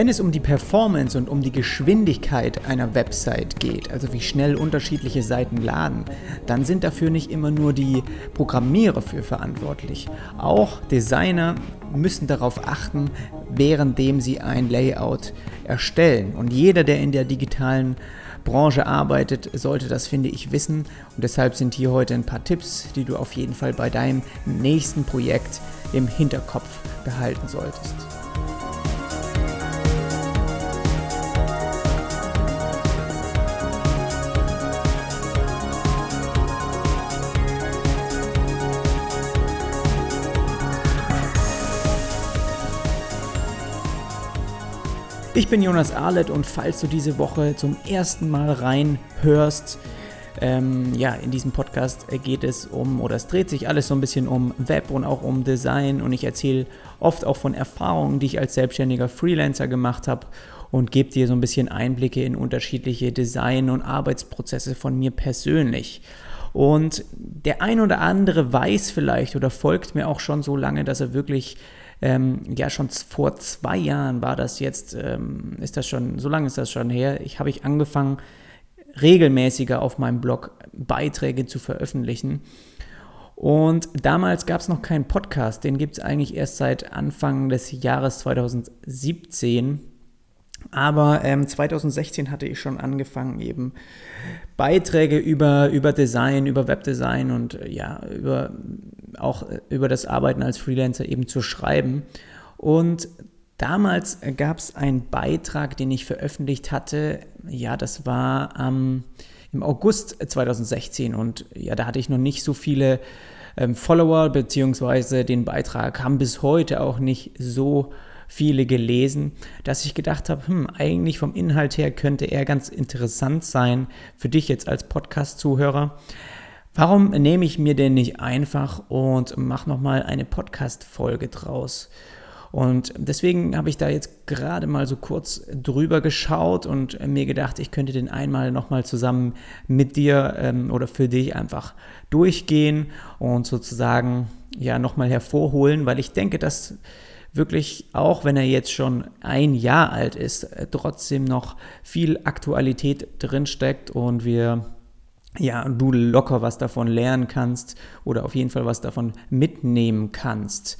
Wenn es um die Performance und um die Geschwindigkeit einer Website geht, also wie schnell unterschiedliche Seiten laden, dann sind dafür nicht immer nur die Programmierer für verantwortlich. Auch Designer müssen darauf achten, währenddem sie ein Layout erstellen. Und jeder, der in der digitalen Branche arbeitet, sollte das, finde ich, wissen. Und deshalb sind hier heute ein paar Tipps, die du auf jeden Fall bei deinem nächsten Projekt im Hinterkopf behalten solltest. Ich bin Jonas Arlet und falls du diese Woche zum ersten Mal reinhörst, ähm, ja, in diesem Podcast geht es um, oder es dreht sich alles so ein bisschen um Web und auch um Design und ich erzähle oft auch von Erfahrungen, die ich als selbstständiger Freelancer gemacht habe und gebe dir so ein bisschen Einblicke in unterschiedliche Design- und Arbeitsprozesse von mir persönlich. Und der ein oder andere weiß vielleicht oder folgt mir auch schon so lange, dass er wirklich ähm, ja, schon vor zwei Jahren war das jetzt, ähm, ist das schon, so lange ist das schon her, ich habe ich angefangen, regelmäßiger auf meinem Blog Beiträge zu veröffentlichen. Und damals gab es noch keinen Podcast, den gibt es eigentlich erst seit Anfang des Jahres 2017. Aber ähm, 2016 hatte ich schon angefangen, eben Beiträge über, über Design, über Webdesign und äh, ja, über, auch äh, über das Arbeiten als Freelancer eben zu schreiben. Und damals gab es einen Beitrag, den ich veröffentlicht hatte. Ja, das war ähm, im August 2016 und ja, da hatte ich noch nicht so viele ähm, Follower, beziehungsweise den Beitrag haben bis heute auch nicht so viele gelesen, dass ich gedacht habe, hm, eigentlich vom Inhalt her könnte er ganz interessant sein für dich jetzt als Podcast-Zuhörer. Warum nehme ich mir denn nicht einfach und mache nochmal eine Podcast-Folge draus? Und deswegen habe ich da jetzt gerade mal so kurz drüber geschaut und mir gedacht, ich könnte den einmal nochmal zusammen mit dir ähm, oder für dich einfach durchgehen und sozusagen ja nochmal hervorholen, weil ich denke, dass wirklich, auch wenn er jetzt schon ein Jahr alt ist, trotzdem noch viel Aktualität drinsteckt und wir ja, du locker was davon lernen kannst oder auf jeden Fall was davon mitnehmen kannst.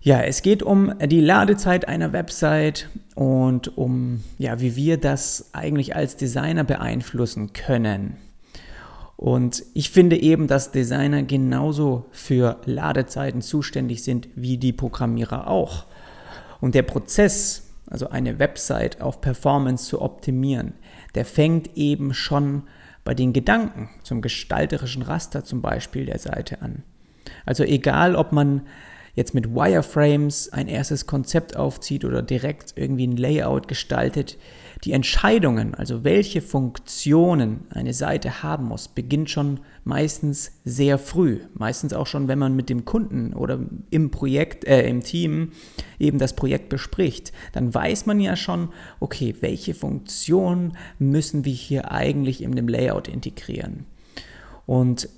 Ja, es geht um die Ladezeit einer Website und um ja, wie wir das eigentlich als Designer beeinflussen können. Und ich finde eben, dass Designer genauso für Ladezeiten zuständig sind wie die Programmierer auch. Und der Prozess, also eine Website auf Performance zu optimieren, der fängt eben schon bei den Gedanken zum gestalterischen Raster zum Beispiel der Seite an. Also egal, ob man jetzt mit Wireframes ein erstes Konzept aufzieht oder direkt irgendwie ein Layout gestaltet, die Entscheidungen, also welche Funktionen eine Seite haben muss, beginnt schon meistens sehr früh. Meistens auch schon, wenn man mit dem Kunden oder im Projekt, äh, im Team eben das Projekt bespricht. Dann weiß man ja schon, okay, welche Funktionen müssen wir hier eigentlich in dem Layout integrieren. Und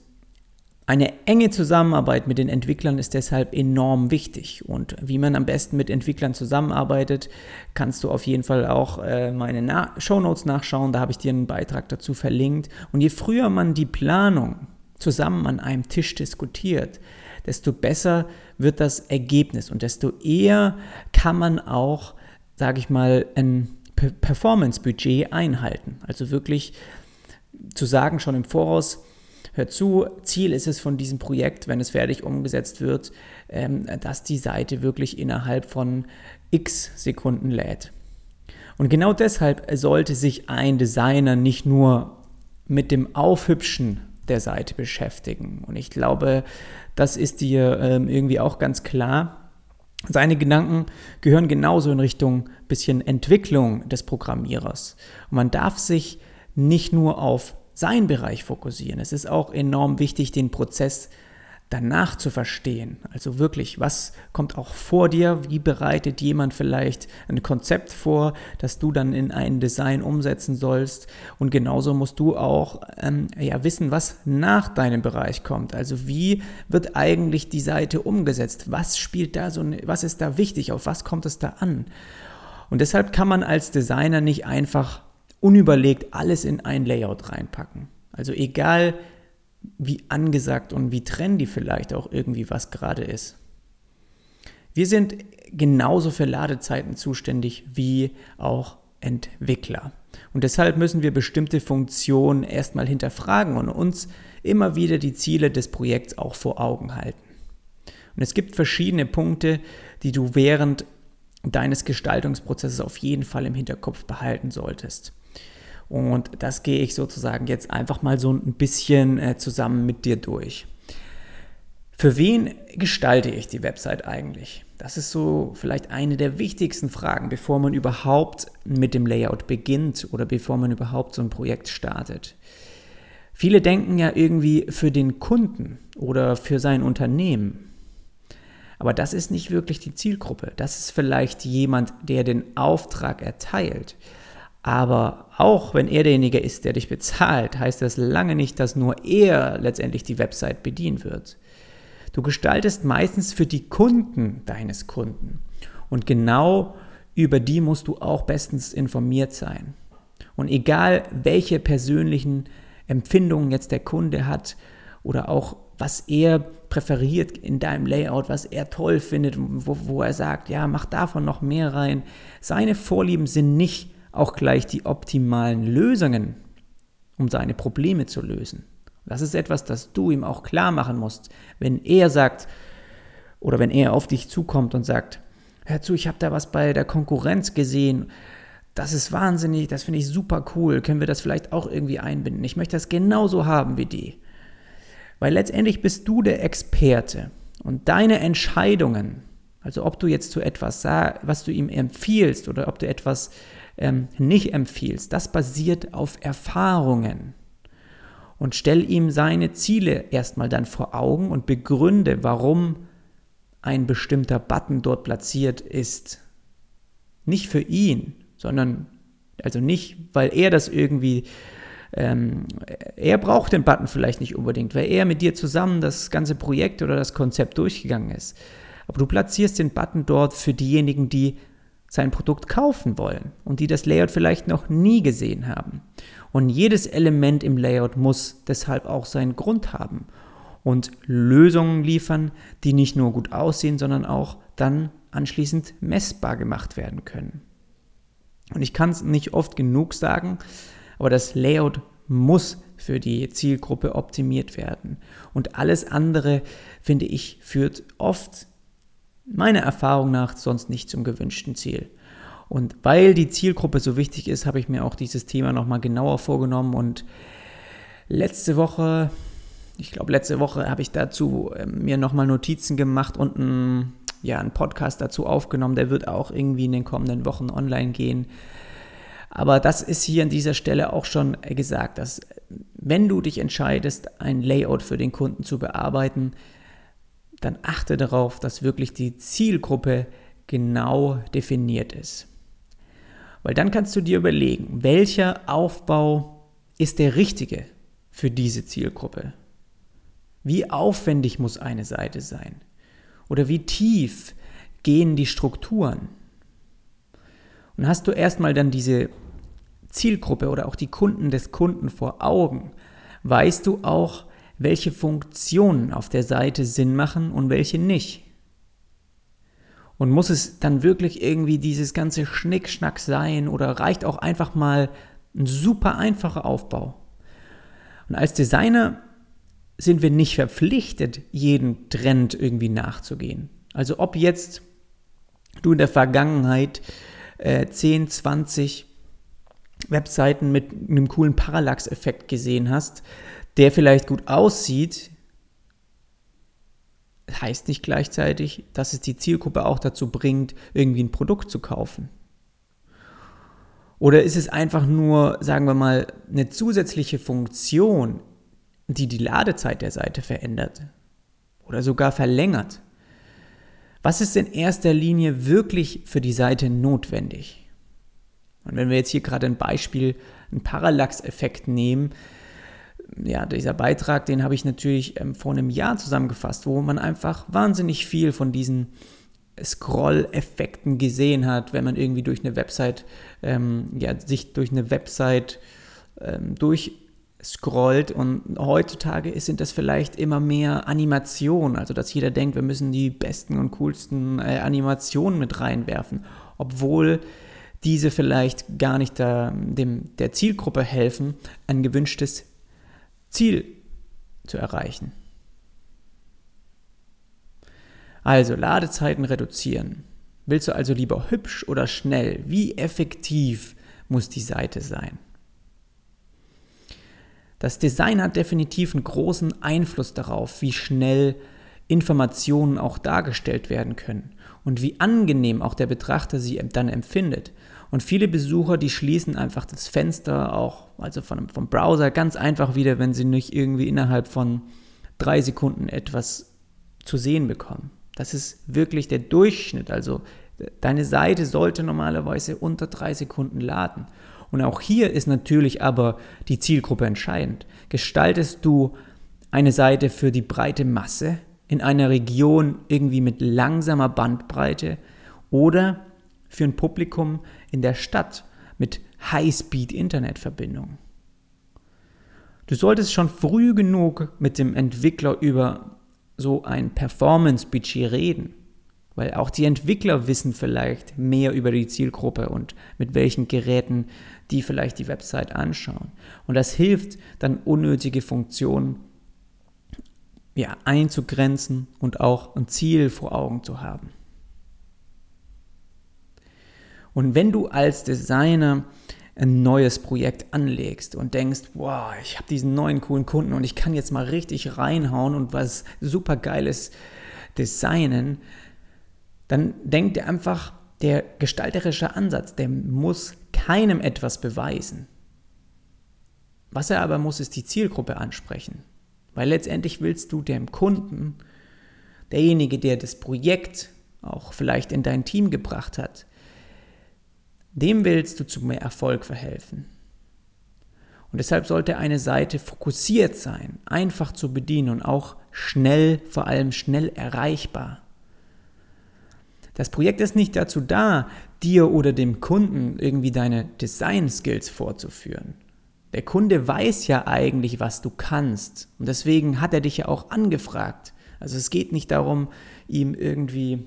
eine enge Zusammenarbeit mit den Entwicklern ist deshalb enorm wichtig. Und wie man am besten mit Entwicklern zusammenarbeitet, kannst du auf jeden Fall auch äh, meine Na Shownotes nachschauen. Da habe ich dir einen Beitrag dazu verlinkt. Und je früher man die Planung zusammen an einem Tisch diskutiert, desto besser wird das Ergebnis und desto eher kann man auch, sage ich mal, ein Performance-Budget einhalten. Also wirklich zu sagen schon im Voraus, Hör zu, Ziel ist es von diesem Projekt, wenn es fertig umgesetzt wird, ähm, dass die Seite wirklich innerhalb von x Sekunden lädt. Und genau deshalb sollte sich ein Designer nicht nur mit dem Aufhübschen der Seite beschäftigen. Und ich glaube, das ist dir ähm, irgendwie auch ganz klar. Seine Gedanken gehören genauso in Richtung bisschen Entwicklung des Programmierers. Und man darf sich nicht nur auf seinen Bereich fokussieren. Es ist auch enorm wichtig, den Prozess danach zu verstehen. Also wirklich, was kommt auch vor dir? Wie bereitet jemand vielleicht ein Konzept vor, das du dann in ein Design umsetzen sollst? Und genauso musst du auch ähm, ja, wissen, was nach deinem Bereich kommt. Also wie wird eigentlich die Seite umgesetzt? Was spielt da so, was ist da wichtig? Auf was kommt es da an? Und deshalb kann man als Designer nicht einfach unüberlegt alles in ein Layout reinpacken. Also egal, wie angesagt und wie trendy vielleicht auch irgendwie was gerade ist. Wir sind genauso für Ladezeiten zuständig wie auch Entwickler. Und deshalb müssen wir bestimmte Funktionen erstmal hinterfragen und uns immer wieder die Ziele des Projekts auch vor Augen halten. Und es gibt verschiedene Punkte, die du während deines Gestaltungsprozesses auf jeden Fall im Hinterkopf behalten solltest. Und das gehe ich sozusagen jetzt einfach mal so ein bisschen äh, zusammen mit dir durch. Für wen gestalte ich die Website eigentlich? Das ist so vielleicht eine der wichtigsten Fragen, bevor man überhaupt mit dem Layout beginnt oder bevor man überhaupt so ein Projekt startet. Viele denken ja irgendwie für den Kunden oder für sein Unternehmen. Aber das ist nicht wirklich die Zielgruppe. Das ist vielleicht jemand, der den Auftrag erteilt. Aber auch wenn er derjenige ist, der dich bezahlt, heißt das lange nicht, dass nur er letztendlich die Website bedienen wird. Du gestaltest meistens für die Kunden deines Kunden. Und genau über die musst du auch bestens informiert sein. Und egal, welche persönlichen Empfindungen jetzt der Kunde hat oder auch was er präferiert in deinem Layout, was er toll findet, wo, wo er sagt, ja, mach davon noch mehr rein. Seine Vorlieben sind nicht auch gleich die optimalen Lösungen, um seine Probleme zu lösen. Das ist etwas, das du ihm auch klar machen musst. Wenn er sagt, oder wenn er auf dich zukommt und sagt, hör zu, ich habe da was bei der Konkurrenz gesehen, das ist wahnsinnig, das finde ich super cool, können wir das vielleicht auch irgendwie einbinden? Ich möchte das genauso haben wie die. Weil letztendlich bist du der Experte und deine Entscheidungen, also ob du jetzt zu etwas sagst, was du ihm empfiehlst oder ob du etwas ähm, nicht empfiehlst, das basiert auf Erfahrungen und stell ihm seine Ziele erstmal dann vor Augen und begründe, warum ein bestimmter Button dort platziert ist. Nicht für ihn, sondern also nicht, weil er das irgendwie, ähm, er braucht den Button vielleicht nicht unbedingt, weil er mit dir zusammen das ganze Projekt oder das Konzept durchgegangen ist. Aber du platzierst den Button dort für diejenigen, die sein Produkt kaufen wollen und die das Layout vielleicht noch nie gesehen haben. Und jedes Element im Layout muss deshalb auch seinen Grund haben und Lösungen liefern, die nicht nur gut aussehen, sondern auch dann anschließend messbar gemacht werden können. Und ich kann es nicht oft genug sagen, aber das Layout muss für die Zielgruppe optimiert werden. Und alles andere, finde ich, führt oft meiner Erfahrung nach sonst nicht zum gewünschten Ziel. Und weil die Zielgruppe so wichtig ist, habe ich mir auch dieses Thema nochmal genauer vorgenommen. Und letzte Woche, ich glaube, letzte Woche habe ich dazu äh, mir nochmal Notizen gemacht und ein, ja, einen Podcast dazu aufgenommen. Der wird auch irgendwie in den kommenden Wochen online gehen. Aber das ist hier an dieser Stelle auch schon gesagt, dass wenn du dich entscheidest, ein Layout für den Kunden zu bearbeiten, dann achte darauf, dass wirklich die Zielgruppe genau definiert ist. Weil dann kannst du dir überlegen, welcher Aufbau ist der richtige für diese Zielgruppe? Wie aufwendig muss eine Seite sein? Oder wie tief gehen die Strukturen? Und hast du erstmal dann diese Zielgruppe oder auch die Kunden des Kunden vor Augen, weißt du auch, welche Funktionen auf der Seite Sinn machen und welche nicht. Und muss es dann wirklich irgendwie dieses ganze Schnickschnack sein oder reicht auch einfach mal ein super einfacher Aufbau? Und als Designer sind wir nicht verpflichtet, jeden Trend irgendwie nachzugehen. Also ob jetzt du in der Vergangenheit äh, 10, 20 Webseiten mit einem coolen Parallax-Effekt gesehen hast, der vielleicht gut aussieht, heißt nicht gleichzeitig, dass es die Zielgruppe auch dazu bringt, irgendwie ein Produkt zu kaufen. Oder ist es einfach nur, sagen wir mal, eine zusätzliche Funktion, die die Ladezeit der Seite verändert oder sogar verlängert? Was ist in erster Linie wirklich für die Seite notwendig? Und wenn wir jetzt hier gerade ein Beispiel, einen Parallax-Effekt nehmen, ja, dieser Beitrag, den habe ich natürlich ähm, vor einem Jahr zusammengefasst, wo man einfach wahnsinnig viel von diesen Scroll-Effekten gesehen hat, wenn man irgendwie durch eine Website, ähm, ja, sich durch eine Website ähm, durchscrollt. Und heutzutage sind das vielleicht immer mehr Animationen, also dass jeder denkt, wir müssen die besten und coolsten äh, Animationen mit reinwerfen, obwohl diese vielleicht gar nicht der, dem, der Zielgruppe helfen, ein gewünschtes Ziel zu erreichen. Also Ladezeiten reduzieren. Willst du also lieber hübsch oder schnell? Wie effektiv muss die Seite sein? Das Design hat definitiv einen großen Einfluss darauf, wie schnell Informationen auch dargestellt werden können und wie angenehm auch der Betrachter sie dann empfindet. Und viele Besucher, die schließen einfach das Fenster auch, also vom, vom Browser, ganz einfach wieder, wenn sie nicht irgendwie innerhalb von drei Sekunden etwas zu sehen bekommen. Das ist wirklich der Durchschnitt. Also deine Seite sollte normalerweise unter drei Sekunden laden. Und auch hier ist natürlich aber die Zielgruppe entscheidend. Gestaltest du eine Seite für die breite Masse in einer Region irgendwie mit langsamer Bandbreite oder für ein Publikum in der Stadt mit High-Speed-Internetverbindung? Du solltest schon früh genug mit dem Entwickler über so ein Performance-Budget reden. Weil auch die Entwickler wissen vielleicht mehr über die Zielgruppe und mit welchen Geräten die vielleicht die Website anschauen. Und das hilft dann unnötige Funktionen ja, einzugrenzen und auch ein Ziel vor Augen zu haben. Und wenn du als Designer ein neues Projekt anlegst und denkst, wow, ich habe diesen neuen coolen Kunden und ich kann jetzt mal richtig reinhauen und was super geiles designen, dann denkt dir einfach, der gestalterische Ansatz, der muss keinem etwas beweisen. Was er aber muss, ist die Zielgruppe ansprechen. Weil letztendlich willst du dem Kunden, derjenige, der das Projekt auch vielleicht in dein Team gebracht hat, dem willst du zu mehr Erfolg verhelfen. Und deshalb sollte eine Seite fokussiert sein, einfach zu bedienen und auch schnell, vor allem schnell erreichbar. Das Projekt ist nicht dazu da, dir oder dem Kunden irgendwie deine Design-Skills vorzuführen. Der Kunde weiß ja eigentlich, was du kannst. Und deswegen hat er dich ja auch angefragt. Also es geht nicht darum, ihm irgendwie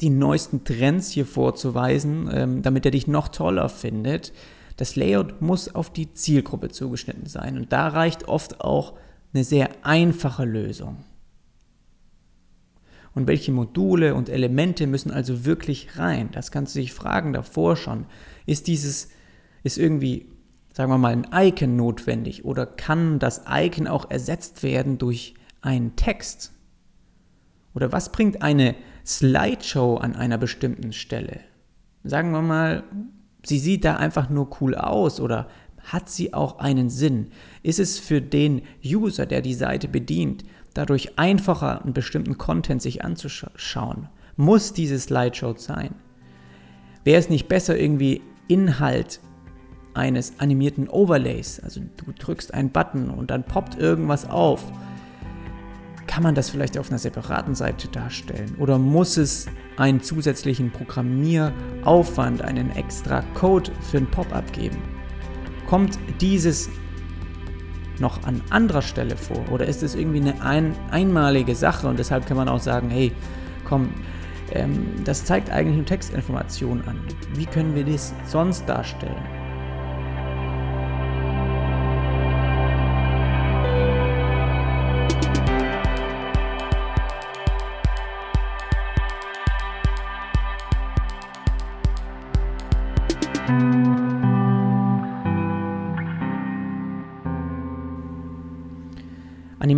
die neuesten Trends hier vorzuweisen, ähm, damit er dich noch toller findet. Das Layout muss auf die Zielgruppe zugeschnitten sein und da reicht oft auch eine sehr einfache Lösung. Und welche Module und Elemente müssen also wirklich rein? Das kannst du dich fragen davor schon. Ist dieses, ist irgendwie, sagen wir mal, ein Icon notwendig oder kann das Icon auch ersetzt werden durch einen Text? Oder was bringt eine Slideshow an einer bestimmten Stelle? Sagen wir mal, sie sieht da einfach nur cool aus oder hat sie auch einen Sinn? Ist es für den User, der die Seite bedient, dadurch einfacher, einen bestimmten Content sich anzuschauen? Muss diese Slideshow sein? Wäre es nicht besser, irgendwie Inhalt eines animierten Overlays, also du drückst einen Button und dann poppt irgendwas auf, kann man das vielleicht auf einer separaten Seite darstellen? Oder muss es einen zusätzlichen Programmieraufwand, einen extra Code für ein Pop-up geben? Kommt dieses noch an anderer Stelle vor? Oder ist es irgendwie eine ein, einmalige Sache und deshalb kann man auch sagen, hey, komm, ähm, das zeigt eigentlich nur Textinformationen an. Wie können wir das sonst darstellen?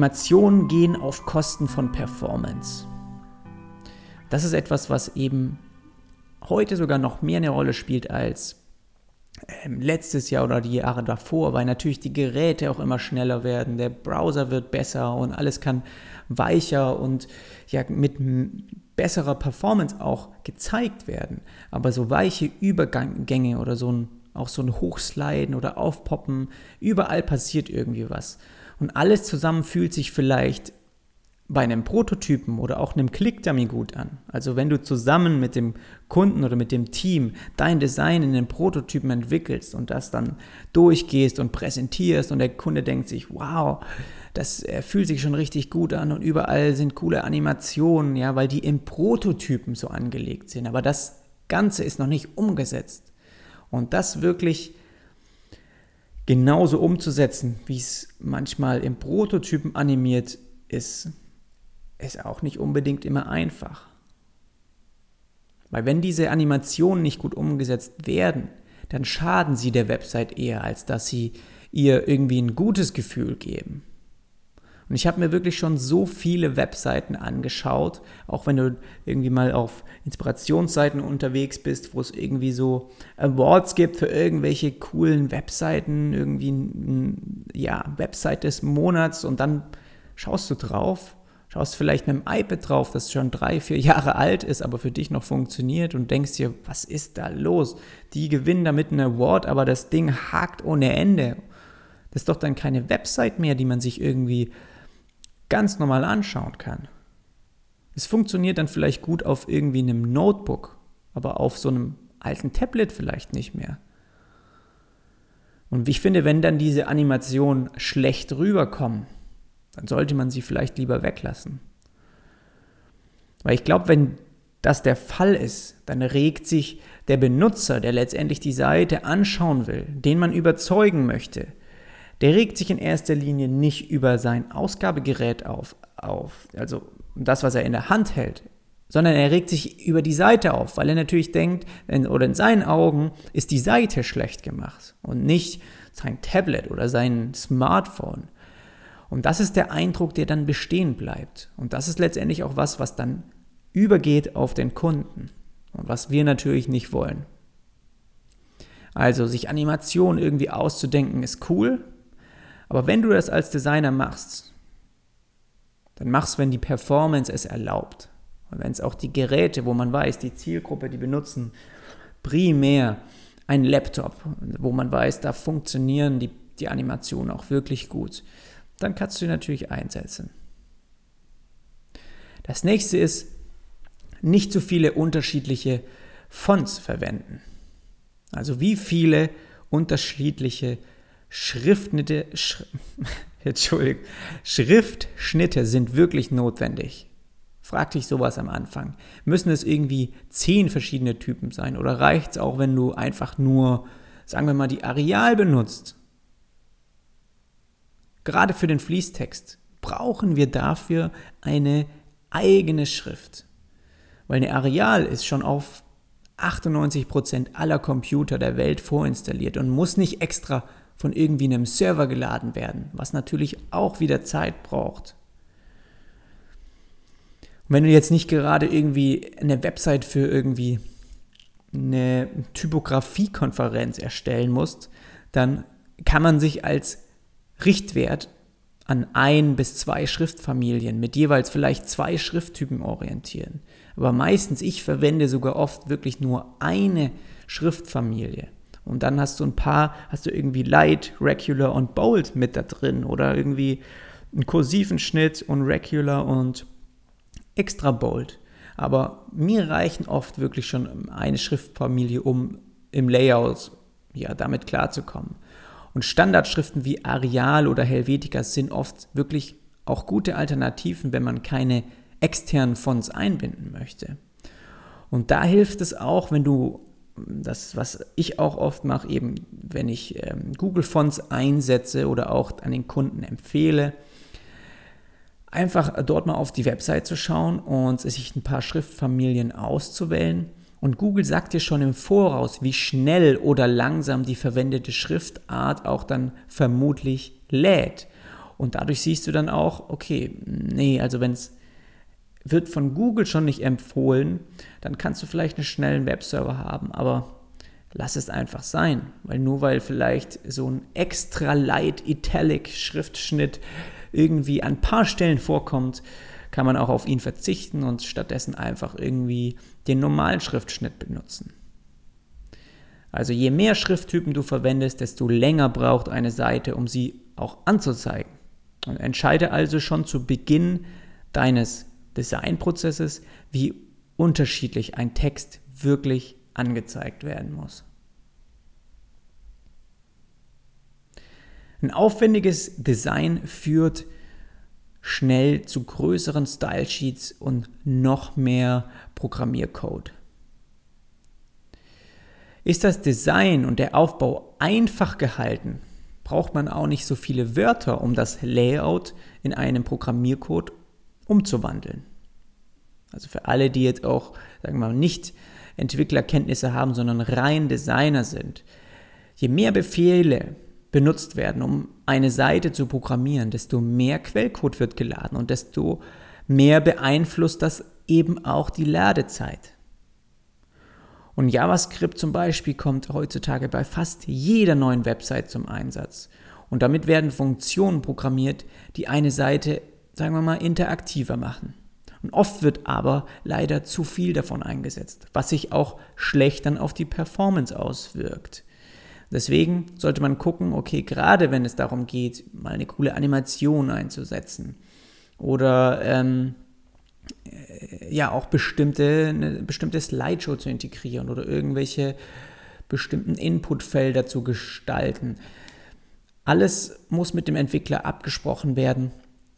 Animationen gehen auf Kosten von Performance. Das ist etwas, was eben heute sogar noch mehr eine Rolle spielt als ähm, letztes Jahr oder die Jahre davor, weil natürlich die Geräte auch immer schneller werden, der Browser wird besser und alles kann weicher und ja mit besserer Performance auch gezeigt werden. Aber so weiche Übergänge oder so ein, auch so ein Hochsliden oder Aufpoppen, überall passiert irgendwie was. Und alles zusammen fühlt sich vielleicht bei einem Prototypen oder auch einem Click-Dummy gut an. Also wenn du zusammen mit dem Kunden oder mit dem Team dein Design in den Prototypen entwickelst und das dann durchgehst und präsentierst und der Kunde denkt sich, wow, das fühlt sich schon richtig gut an und überall sind coole Animationen, ja, weil die im Prototypen so angelegt sind. Aber das Ganze ist noch nicht umgesetzt. Und das wirklich genauso umzusetzen, wie es manchmal im Prototypen animiert ist, ist auch nicht unbedingt immer einfach. Weil wenn diese Animationen nicht gut umgesetzt werden, dann schaden sie der Website eher, als dass sie ihr irgendwie ein gutes Gefühl geben. Und ich habe mir wirklich schon so viele Webseiten angeschaut, auch wenn du irgendwie mal auf Inspirationsseiten unterwegs bist, wo es irgendwie so Awards gibt für irgendwelche coolen Webseiten, irgendwie ja, Website des Monats und dann schaust du drauf, schaust vielleicht mit dem iPad drauf, das schon drei, vier Jahre alt ist, aber für dich noch funktioniert und denkst dir, was ist da los? Die gewinnen damit einen Award, aber das Ding hakt ohne Ende. Das ist doch dann keine Website mehr, die man sich irgendwie ganz normal anschauen kann. Es funktioniert dann vielleicht gut auf irgendwie einem Notebook, aber auf so einem alten Tablet vielleicht nicht mehr. Und ich finde, wenn dann diese Animationen schlecht rüberkommen, dann sollte man sie vielleicht lieber weglassen. Weil ich glaube, wenn das der Fall ist, dann regt sich der Benutzer, der letztendlich die Seite anschauen will, den man überzeugen möchte, der regt sich in erster Linie nicht über sein Ausgabegerät auf, auf, also das, was er in der Hand hält, sondern er regt sich über die Seite auf, weil er natürlich denkt, oder in seinen Augen ist die Seite schlecht gemacht und nicht sein Tablet oder sein Smartphone. Und das ist der Eindruck, der dann bestehen bleibt. Und das ist letztendlich auch was, was dann übergeht auf den Kunden und was wir natürlich nicht wollen. Also sich Animationen irgendwie auszudenken ist cool, aber wenn du das als Designer machst, dann machst, wenn die Performance es erlaubt. Und wenn es auch die Geräte, wo man weiß, die Zielgruppe, die benutzen primär einen Laptop, wo man weiß, da funktionieren die, die Animationen auch wirklich gut, dann kannst du natürlich einsetzen. Das nächste ist, nicht zu viele unterschiedliche Fonts verwenden. Also wie viele unterschiedliche Schriftschnitte, Sch Schriftschnitte sind wirklich notwendig. Frag dich sowas am Anfang. Müssen es irgendwie zehn verschiedene Typen sein oder reicht es auch, wenn du einfach nur, sagen wir mal, die Areal benutzt? Gerade für den Fließtext brauchen wir dafür eine eigene Schrift. Weil eine Areal ist schon auf 98% aller Computer der Welt vorinstalliert und muss nicht extra von irgendwie einem Server geladen werden, was natürlich auch wieder Zeit braucht. Und wenn du jetzt nicht gerade irgendwie eine Website für irgendwie eine Typografiekonferenz erstellen musst, dann kann man sich als Richtwert an ein bis zwei Schriftfamilien mit jeweils vielleicht zwei Schrifttypen orientieren. Aber meistens, ich verwende sogar oft wirklich nur eine Schriftfamilie. Und dann hast du ein paar, hast du irgendwie Light, Regular und Bold mit da drin oder irgendwie einen kursiven Schnitt und Regular und extra Bold. Aber mir reichen oft wirklich schon eine Schriftfamilie, um im Layout ja, damit klarzukommen. Und Standardschriften wie Arial oder Helvetica sind oft wirklich auch gute Alternativen, wenn man keine externen Fonts einbinden möchte. Und da hilft es auch, wenn du das, was ich auch oft mache, eben wenn ich ähm, Google Fonts einsetze oder auch an den Kunden empfehle, einfach dort mal auf die Website zu schauen und sich ein paar Schriftfamilien auszuwählen. Und Google sagt dir schon im Voraus, wie schnell oder langsam die verwendete Schriftart auch dann vermutlich lädt. Und dadurch siehst du dann auch, okay, nee, also wenn es wird von Google schon nicht empfohlen, dann kannst du vielleicht einen schnellen Webserver haben, aber lass es einfach sein, weil nur weil vielleicht so ein extra light italic Schriftschnitt irgendwie an ein paar Stellen vorkommt, kann man auch auf ihn verzichten und stattdessen einfach irgendwie den normalen Schriftschnitt benutzen. Also je mehr Schrifttypen du verwendest, desto länger braucht eine Seite, um sie auch anzuzeigen. Und entscheide also schon zu Beginn deines Designprozesses, wie unterschiedlich ein Text wirklich angezeigt werden muss. Ein aufwendiges Design führt schnell zu größeren Stylesheets und noch mehr Programmiercode. Ist das Design und der Aufbau einfach gehalten, braucht man auch nicht so viele Wörter, um das Layout in einem Programmiercode umzuwandeln. Also für alle, die jetzt auch, sagen wir mal, nicht Entwicklerkenntnisse haben, sondern rein Designer sind. Je mehr Befehle benutzt werden, um eine Seite zu programmieren, desto mehr Quellcode wird geladen und desto mehr beeinflusst das eben auch die Ladezeit. Und JavaScript zum Beispiel kommt heutzutage bei fast jeder neuen Website zum Einsatz. Und damit werden Funktionen programmiert, die eine Seite, sagen wir mal, interaktiver machen. Und oft wird aber leider zu viel davon eingesetzt, was sich auch schlecht dann auf die Performance auswirkt. Deswegen sollte man gucken, okay, gerade wenn es darum geht, mal eine coole Animation einzusetzen oder ähm, äh, ja auch bestimmte, eine bestimmte Slideshow zu integrieren oder irgendwelche bestimmten Inputfelder zu gestalten. Alles muss mit dem Entwickler abgesprochen werden,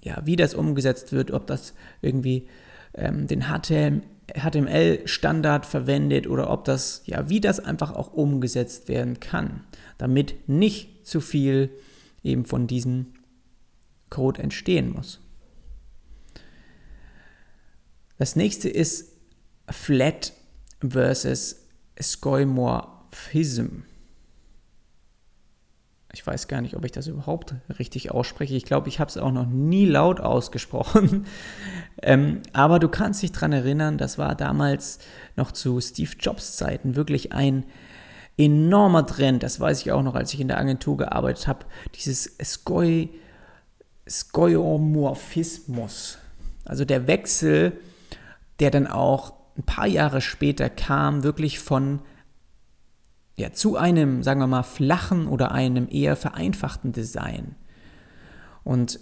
ja, wie das umgesetzt wird, ob das irgendwie ähm, den HTML HTML-Standard verwendet oder ob das, ja, wie das einfach auch umgesetzt werden kann, damit nicht zu viel eben von diesem Code entstehen muss. Das nächste ist Flat versus Skoimorphism. Ich weiß gar nicht, ob ich das überhaupt richtig ausspreche. Ich glaube, ich habe es auch noch nie laut ausgesprochen. ähm, aber du kannst dich daran erinnern, das war damals noch zu Steve Jobs Zeiten wirklich ein enormer Trend. Das weiß ich auch noch, als ich in der Agentur gearbeitet habe. Dieses Skoi, Skoiomorphismus. Also der Wechsel, der dann auch ein paar Jahre später kam, wirklich von ja, zu einem, sagen wir mal, flachen oder einem eher vereinfachten Design. Und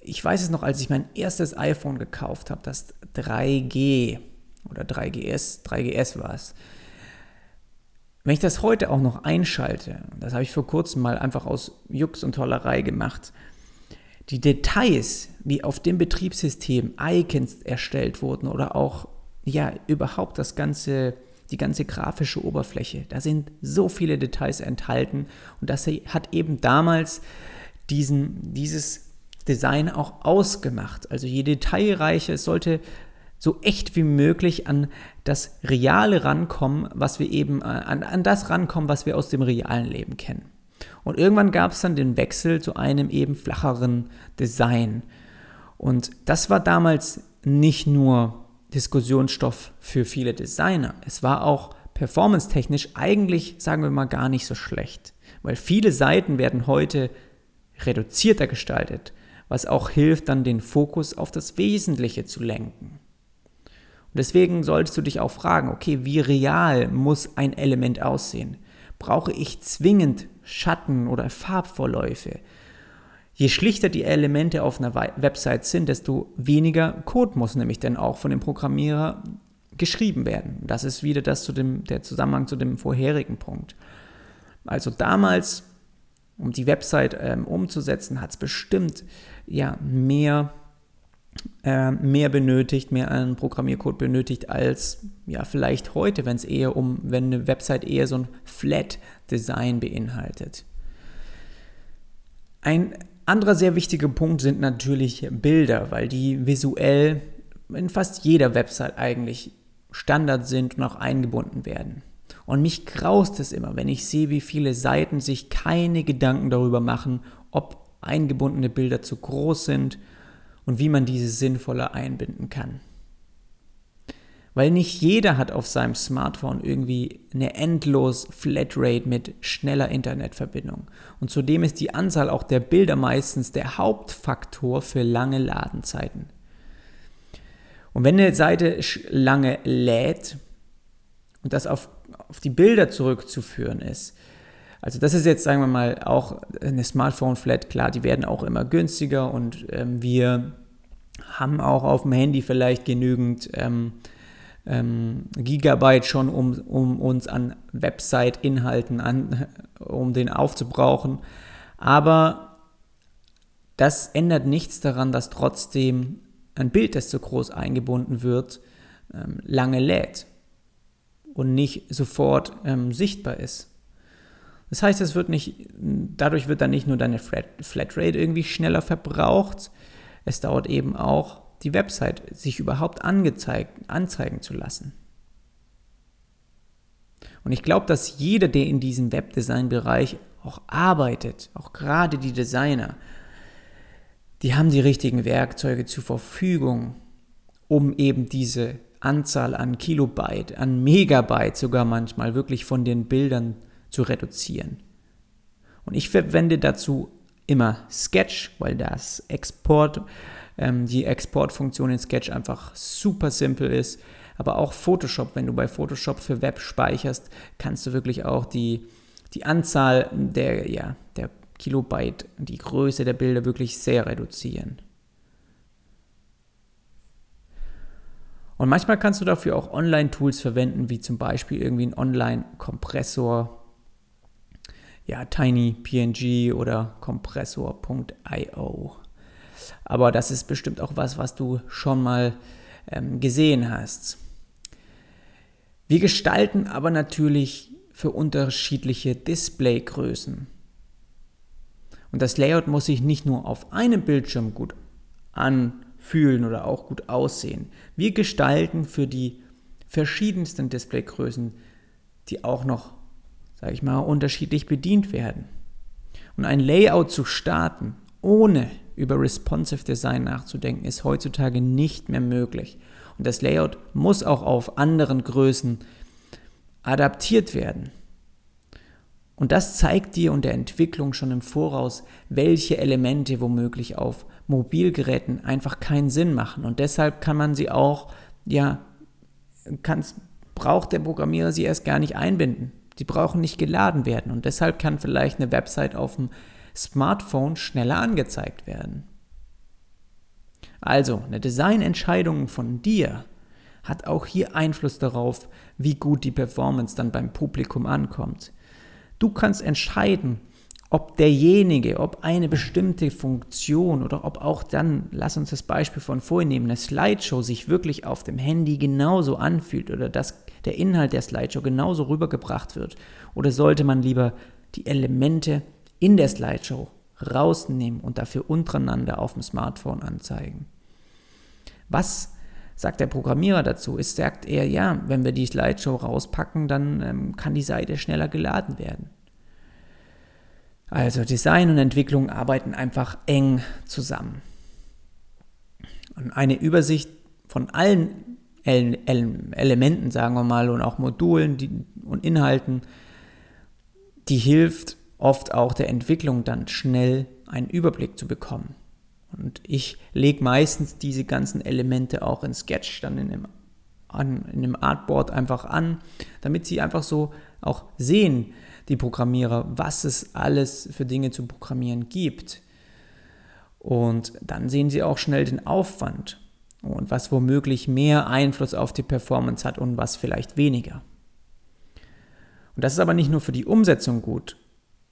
ich weiß es noch, als ich mein erstes iPhone gekauft habe, das 3G oder 3GS, 3GS war es. Wenn ich das heute auch noch einschalte, das habe ich vor kurzem mal einfach aus Jux und Tollerei gemacht, die Details, wie auf dem Betriebssystem Icons erstellt wurden oder auch ja überhaupt das ganze die ganze grafische Oberfläche. Da sind so viele Details enthalten und das hat eben damals diesen, dieses Design auch ausgemacht. Also je detailreicher, es sollte so echt wie möglich an das Reale rankommen, was wir eben, äh, an, an das rankommen, was wir aus dem realen Leben kennen. Und irgendwann gab es dann den Wechsel zu einem eben flacheren Design. Und das war damals nicht nur Diskussionsstoff für viele Designer. Es war auch performance-technisch eigentlich, sagen wir mal, gar nicht so schlecht, weil viele Seiten werden heute reduzierter gestaltet, was auch hilft, dann den Fokus auf das Wesentliche zu lenken. Und deswegen solltest du dich auch fragen, okay, wie real muss ein Element aussehen? Brauche ich zwingend Schatten oder Farbvorläufe? Je schlichter die Elemente auf einer Website sind, desto weniger Code muss nämlich dann auch von dem Programmierer geschrieben werden. Das ist wieder das zu dem, der Zusammenhang zu dem vorherigen Punkt. Also damals, um die Website ähm, umzusetzen, hat es bestimmt ja, mehr, äh, mehr benötigt, mehr an Programmiercode benötigt als ja, vielleicht heute, wenn es eher um, wenn eine Website eher so ein Flat Design beinhaltet. Ein anderer sehr wichtiger Punkt sind natürlich Bilder, weil die visuell in fast jeder Website eigentlich Standard sind und auch eingebunden werden. Und mich graust es immer, wenn ich sehe, wie viele Seiten sich keine Gedanken darüber machen, ob eingebundene Bilder zu groß sind und wie man diese sinnvoller einbinden kann. Weil nicht jeder hat auf seinem Smartphone irgendwie eine endlos Flatrate mit schneller Internetverbindung. Und zudem ist die Anzahl auch der Bilder meistens der Hauptfaktor für lange Ladenzeiten. Und wenn eine Seite lange lädt und das auf, auf die Bilder zurückzuführen ist, also das ist jetzt, sagen wir mal, auch eine Smartphone-Flat, klar, die werden auch immer günstiger und ähm, wir haben auch auf dem Handy vielleicht genügend ähm, ähm, Gigabyte schon, um, um uns an Website-Inhalten, an, um den aufzubrauchen. Aber das ändert nichts daran, dass trotzdem ein Bild, das zu groß eingebunden wird, ähm, lange lädt und nicht sofort ähm, sichtbar ist. Das heißt, es wird nicht, dadurch wird dann nicht nur deine Flatrate irgendwie schneller verbraucht, es dauert eben auch die Website sich überhaupt angezeigt, anzeigen zu lassen. Und ich glaube, dass jeder, der in diesem Webdesign-Bereich auch arbeitet, auch gerade die Designer, die haben die richtigen Werkzeuge zur Verfügung, um eben diese Anzahl an Kilobyte, an Megabyte sogar manchmal wirklich von den Bildern zu reduzieren. Und ich verwende dazu immer Sketch, weil das Export, ähm, die Exportfunktion in Sketch einfach super simpel ist. Aber auch Photoshop, wenn du bei Photoshop für Web speicherst, kannst du wirklich auch die, die Anzahl der, ja, der Kilobyte, die Größe der Bilder wirklich sehr reduzieren. Und manchmal kannst du dafür auch Online-Tools verwenden, wie zum Beispiel irgendwie ein Online-Kompressor, ja, TinyPNG oder Kompressor.io. Aber das ist bestimmt auch was, was du schon mal ähm, gesehen hast. Wir gestalten aber natürlich für unterschiedliche Displaygrößen. Und das Layout muss sich nicht nur auf einem Bildschirm gut an fühlen oder auch gut aussehen. Wir gestalten für die verschiedensten Displaygrößen, die auch noch, sage ich mal, unterschiedlich bedient werden. Und ein Layout zu starten, ohne über Responsive Design nachzudenken, ist heutzutage nicht mehr möglich. Und das Layout muss auch auf anderen Größen adaptiert werden. Und das zeigt dir und der Entwicklung schon im Voraus, welche Elemente womöglich auf Mobilgeräten einfach keinen Sinn machen. Und deshalb kann man sie auch, ja, braucht der Programmierer sie erst gar nicht einbinden. Die brauchen nicht geladen werden. Und deshalb kann vielleicht eine Website auf dem Smartphone schneller angezeigt werden. Also, eine Designentscheidung von dir hat auch hier Einfluss darauf, wie gut die Performance dann beim Publikum ankommt. Du kannst entscheiden, ob derjenige, ob eine bestimmte Funktion oder ob auch dann, lass uns das Beispiel von vorhin nehmen, eine Slideshow sich wirklich auf dem Handy genauso anfühlt oder dass der Inhalt der Slideshow genauso rübergebracht wird. Oder sollte man lieber die Elemente in der Slideshow rausnehmen und dafür untereinander auf dem Smartphone anzeigen? Was sagt der Programmierer dazu? Es sagt er, ja, wenn wir die Slideshow rauspacken, dann ähm, kann die Seite schneller geladen werden. Also Design und Entwicklung arbeiten einfach eng zusammen. Und eine Übersicht von allen Elementen, sagen wir mal, und auch Modulen und Inhalten, die hilft oft auch der Entwicklung dann schnell einen Überblick zu bekommen. Und ich lege meistens diese ganzen Elemente auch in Sketch dann in einem, an, in einem Artboard einfach an, damit sie einfach so auch sehen, die Programmierer, was es alles für Dinge zu programmieren gibt. Und dann sehen sie auch schnell den Aufwand und was womöglich mehr Einfluss auf die Performance hat und was vielleicht weniger. Und das ist aber nicht nur für die Umsetzung gut.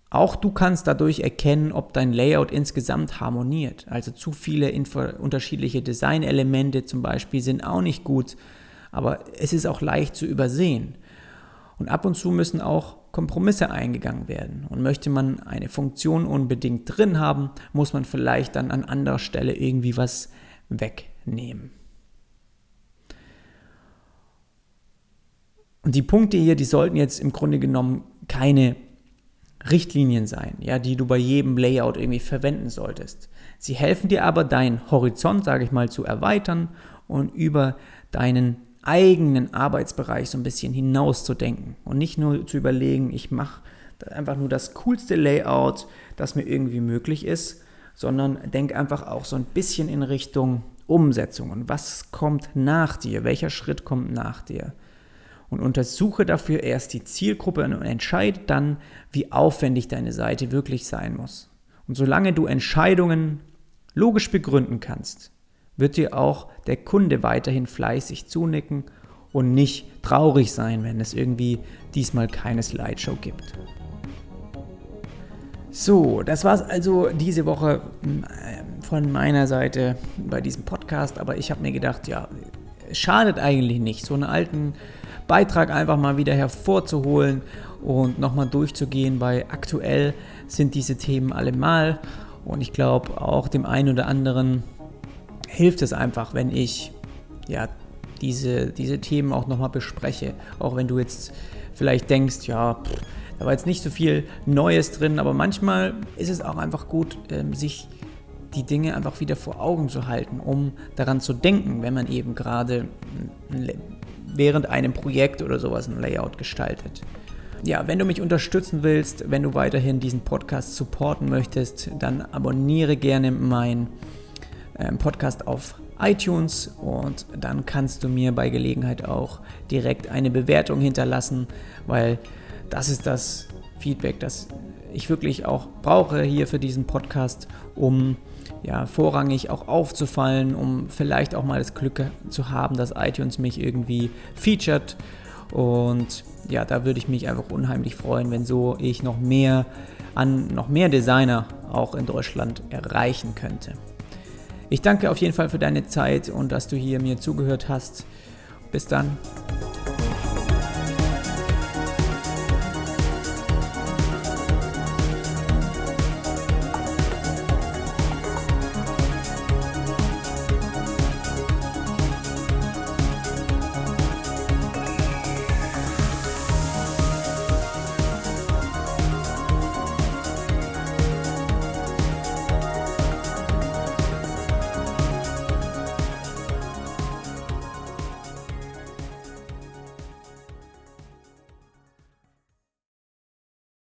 Auch du kannst dadurch erkennen, ob dein Layout insgesamt harmoniert. Also zu viele unterschiedliche Designelemente zum Beispiel sind auch nicht gut, aber es ist auch leicht zu übersehen. Und ab und zu müssen auch Kompromisse eingegangen werden. Und möchte man eine Funktion unbedingt drin haben, muss man vielleicht dann an anderer Stelle irgendwie was wegnehmen. Und die Punkte hier, die sollten jetzt im Grunde genommen keine Richtlinien sein, ja, die du bei jedem Layout irgendwie verwenden solltest. Sie helfen dir aber, deinen Horizont, sage ich mal, zu erweitern und über deinen eigenen Arbeitsbereich so ein bisschen hinauszudenken und nicht nur zu überlegen, ich mache einfach nur das coolste Layout, das mir irgendwie möglich ist, sondern denk einfach auch so ein bisschen in Richtung Umsetzung und was kommt nach dir, welcher Schritt kommt nach dir. Und untersuche dafür erst die Zielgruppe und entscheide dann, wie aufwendig deine Seite wirklich sein muss. Und solange du Entscheidungen logisch begründen kannst, wird dir auch der Kunde weiterhin fleißig zunicken und nicht traurig sein, wenn es irgendwie diesmal keine Slideshow gibt. So, das war's also diese Woche hm, von meiner Seite bei diesem Podcast, aber ich habe mir gedacht, ja, schadet eigentlich nicht, so einen alten Beitrag einfach mal wieder hervorzuholen und nochmal durchzugehen, weil aktuell sind diese Themen allemal und ich glaube auch dem einen oder anderen hilft es einfach, wenn ich ja diese, diese Themen auch nochmal bespreche, auch wenn du jetzt vielleicht denkst, ja, pff, da war jetzt nicht so viel Neues drin, aber manchmal ist es auch einfach gut, ähm, sich die Dinge einfach wieder vor Augen zu halten, um daran zu denken, wenn man eben gerade während einem Projekt oder sowas ein Layout gestaltet. Ja, wenn du mich unterstützen willst, wenn du weiterhin diesen Podcast supporten möchtest, dann abonniere gerne meinen ähm, Podcast auf iTunes und dann kannst du mir bei Gelegenheit auch direkt eine Bewertung hinterlassen, weil das ist das Feedback, das ich wirklich auch brauche hier für diesen Podcast, um ja, vorrangig auch aufzufallen, um vielleicht auch mal das Glück zu haben, dass iTunes mich irgendwie featured. Und ja, da würde ich mich einfach unheimlich freuen, wenn so ich noch mehr an noch mehr Designer auch in Deutschland erreichen könnte. Ich danke auf jeden Fall für deine Zeit und dass du hier mir zugehört hast. Bis dann.